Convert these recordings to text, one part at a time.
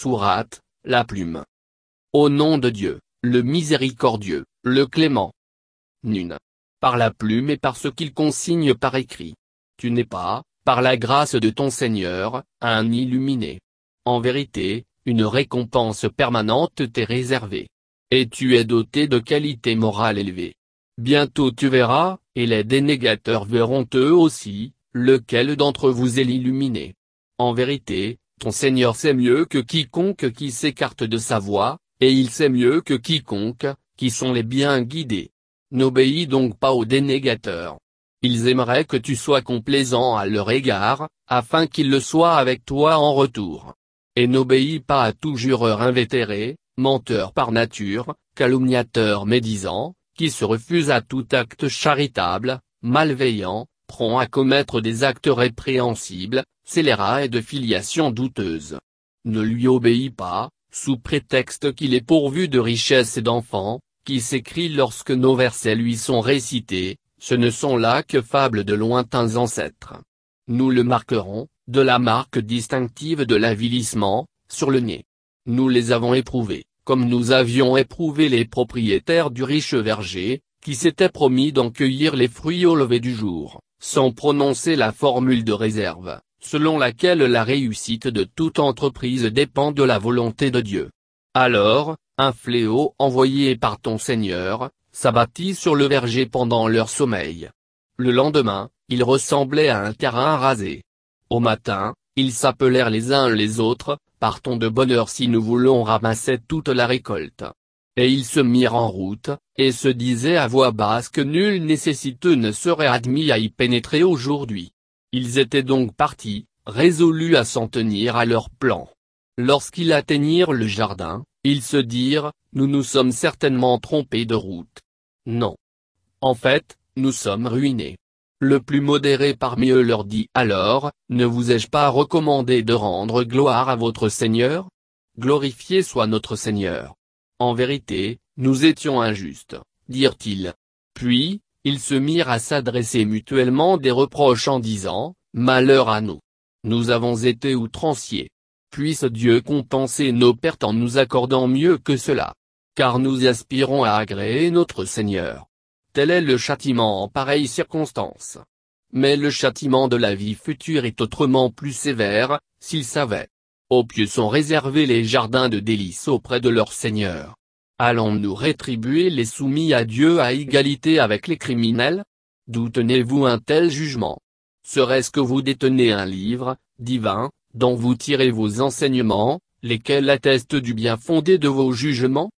Sourate, la plume. Au nom de Dieu, le miséricordieux, le clément. Nune. Par la plume et par ce qu'il consigne par écrit. Tu n'es pas, par la grâce de ton Seigneur, un illuminé. En vérité, une récompense permanente t'est réservée. Et tu es doté de qualités morales élevées. Bientôt tu verras, et les dénégateurs verront eux aussi, lequel d'entre vous est l'illuminé. En vérité, ton Seigneur sait mieux que quiconque qui s'écarte de sa voie, et il sait mieux que quiconque, qui sont les bien guidés. N'obéis donc pas aux dénégateurs. Ils aimeraient que tu sois complaisant à leur égard, afin qu'ils le soient avec toi en retour. Et n'obéis pas à tout jureur invétéré, menteur par nature, calomniateur médisant, qui se refuse à tout acte charitable, malveillant, à commettre des actes répréhensibles, scélérat et de filiation douteuse. Ne lui obéis pas, sous prétexte qu'il est pourvu de richesses et d'enfants, qui s'écrit lorsque nos versets lui sont récités, ce ne sont là que fables de lointains ancêtres. Nous le marquerons, de la marque distinctive de l'avilissement, sur le nez. Nous les avons éprouvés, comme nous avions éprouvé les propriétaires du riche verger, qui s'étaient promis d'en cueillir les fruits au lever du jour, sans prononcer la formule de réserve, selon laquelle la réussite de toute entreprise dépend de la volonté de Dieu. Alors, un fléau envoyé par ton Seigneur, s'abattit sur le verger pendant leur sommeil. Le lendemain, il ressemblait à un terrain rasé. Au matin, ils s'appelèrent les uns les autres, partons de bonne heure si nous voulons ramasser toute la récolte. Et ils se mirent en route, et se disaient à voix basse que nul nécessiteux ne serait admis à y pénétrer aujourd'hui. Ils étaient donc partis, résolus à s'en tenir à leur plan. Lorsqu'ils atteignirent le jardin, ils se dirent, nous nous sommes certainement trompés de route. Non. En fait, nous sommes ruinés. Le plus modéré parmi eux leur dit alors, ne vous ai-je pas recommandé de rendre gloire à votre Seigneur? Glorifié soit notre Seigneur. En vérité, nous étions injustes, dirent-ils. Puis, ils se mirent à s'adresser mutuellement des reproches en disant, Malheur à nous. Nous avons été outranciers. Puisse Dieu compenser nos pertes en nous accordant mieux que cela. Car nous aspirons à agréer notre Seigneur. Tel est le châtiment en pareille circonstance. Mais le châtiment de la vie future est autrement plus sévère, s'ils savaient. Aux pieux sont réservés les jardins de délices auprès de leur Seigneur. Allons-nous rétribuer les soumis à Dieu à égalité avec les criminels? D'où tenez-vous un tel jugement? Serait-ce que vous détenez un livre, divin, dont vous tirez vos enseignements, lesquels attestent du bien fondé de vos jugements?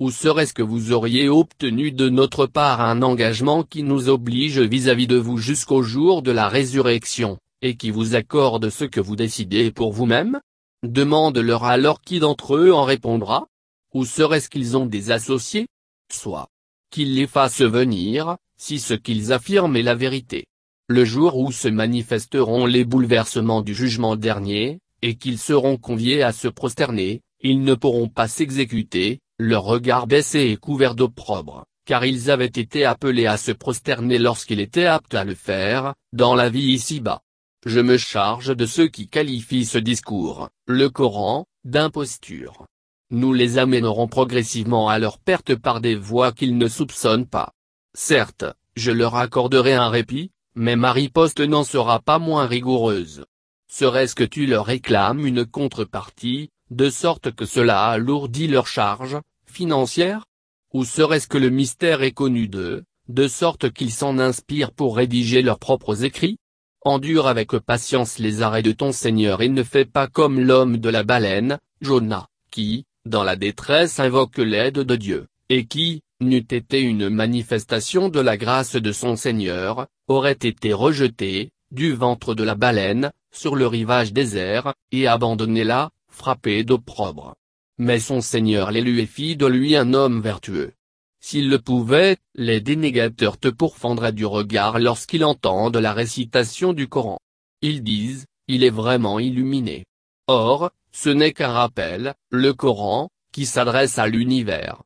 Ou serait-ce que vous auriez obtenu de notre part un engagement qui nous oblige vis-à-vis -vis de vous jusqu'au jour de la résurrection, et qui vous accorde ce que vous décidez pour vous-même? Demande-leur alors qui d'entre eux en répondra Ou serait-ce qu'ils ont des associés Soit. Qu'ils les fassent venir, si ce qu'ils affirment est la vérité le jour où se manifesteront les bouleversements du jugement dernier, et qu'ils seront conviés à se prosterner, ils ne pourront pas s'exécuter, leur regard baissé et couvert d'opprobre, car ils avaient été appelés à se prosterner lorsqu'il était apte à le faire, dans la vie ici-bas. Je me charge de ceux qui qualifient ce discours, le Coran, d'imposture. Nous les amènerons progressivement à leur perte par des voies qu'ils ne soupçonnent pas. Certes, je leur accorderai un répit, mais ma riposte n'en sera pas moins rigoureuse. Serait-ce que tu leur réclames une contrepartie, de sorte que cela alourdit leur charge, financière? Ou serait-ce que le mystère est connu d'eux, de sorte qu'ils s'en inspirent pour rédiger leurs propres écrits? Endure avec patience les arrêts de ton Seigneur et ne fais pas comme l'homme de la baleine, Jonah, qui, dans la détresse invoque l'aide de Dieu, et qui, n'eût été une manifestation de la grâce de son Seigneur, aurait été rejeté, du ventre de la baleine, sur le rivage désert, et abandonné là, frappé d'opprobre. Mais son Seigneur l'élu et fit de lui un homme vertueux. S'il le pouvait, les dénégateurs te pourfendraient du regard lorsqu'ils entendent la récitation du Coran. Ils disent, il est vraiment illuminé. Or, ce n'est qu'un rappel, le Coran, qui s'adresse à l'univers